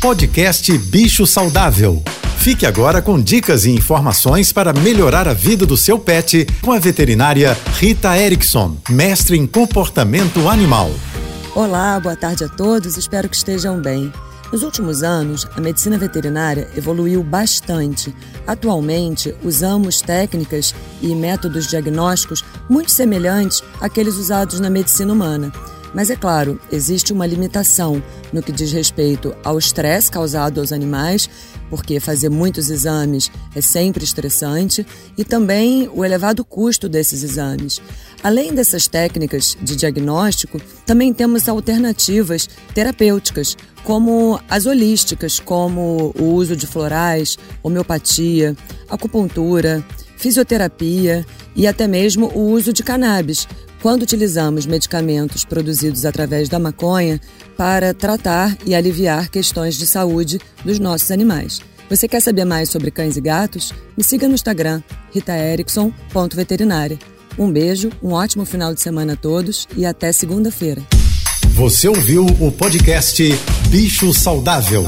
Podcast Bicho Saudável. Fique agora com dicas e informações para melhorar a vida do seu pet com a veterinária Rita Erickson, mestre em comportamento animal. Olá, boa tarde a todos, espero que estejam bem. Nos últimos anos, a medicina veterinária evoluiu bastante. Atualmente, usamos técnicas e métodos diagnósticos muito semelhantes àqueles usados na medicina humana. Mas é claro, existe uma limitação no que diz respeito ao estresse causado aos animais, porque fazer muitos exames é sempre estressante, e também o elevado custo desses exames. Além dessas técnicas de diagnóstico, também temos alternativas terapêuticas, como as holísticas, como o uso de florais, homeopatia, acupuntura, fisioterapia e até mesmo o uso de cannabis, quando utilizamos medicamentos produzidos através da maconha para tratar e aliviar questões de saúde dos nossos animais. Você quer saber mais sobre cães e gatos? Me siga no Instagram, ritaerickson.veterinária. Um beijo, um ótimo final de semana a todos e até segunda-feira. Você ouviu o podcast Bicho Saudável.